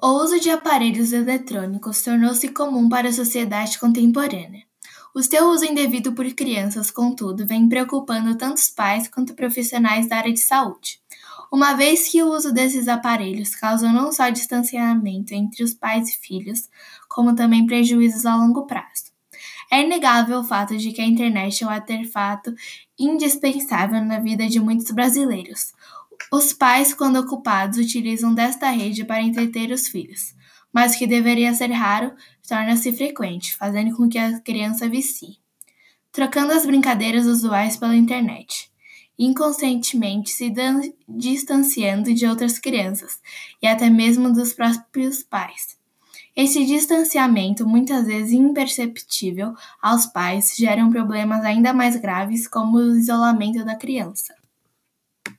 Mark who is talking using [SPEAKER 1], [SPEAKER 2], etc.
[SPEAKER 1] O uso de aparelhos eletrônicos tornou-se comum para a sociedade contemporânea. O seu uso indevido por crianças, contudo, vem preocupando tanto os pais quanto profissionais da área de saúde, uma vez que o uso desses aparelhos causa não só distanciamento entre os pais e filhos, como também prejuízos a longo prazo. É inegável o fato de que a internet é um artefato indispensável na vida de muitos brasileiros. Os pais, quando ocupados, utilizam desta rede para entreter os filhos, mas o que deveria ser raro torna-se frequente, fazendo com que a criança vicie. Trocando as brincadeiras usuais pela internet, inconscientemente se distanciando de outras crianças e até mesmo dos próprios pais. Esse distanciamento, muitas vezes imperceptível aos pais, gera problemas ainda mais graves, como o isolamento da criança.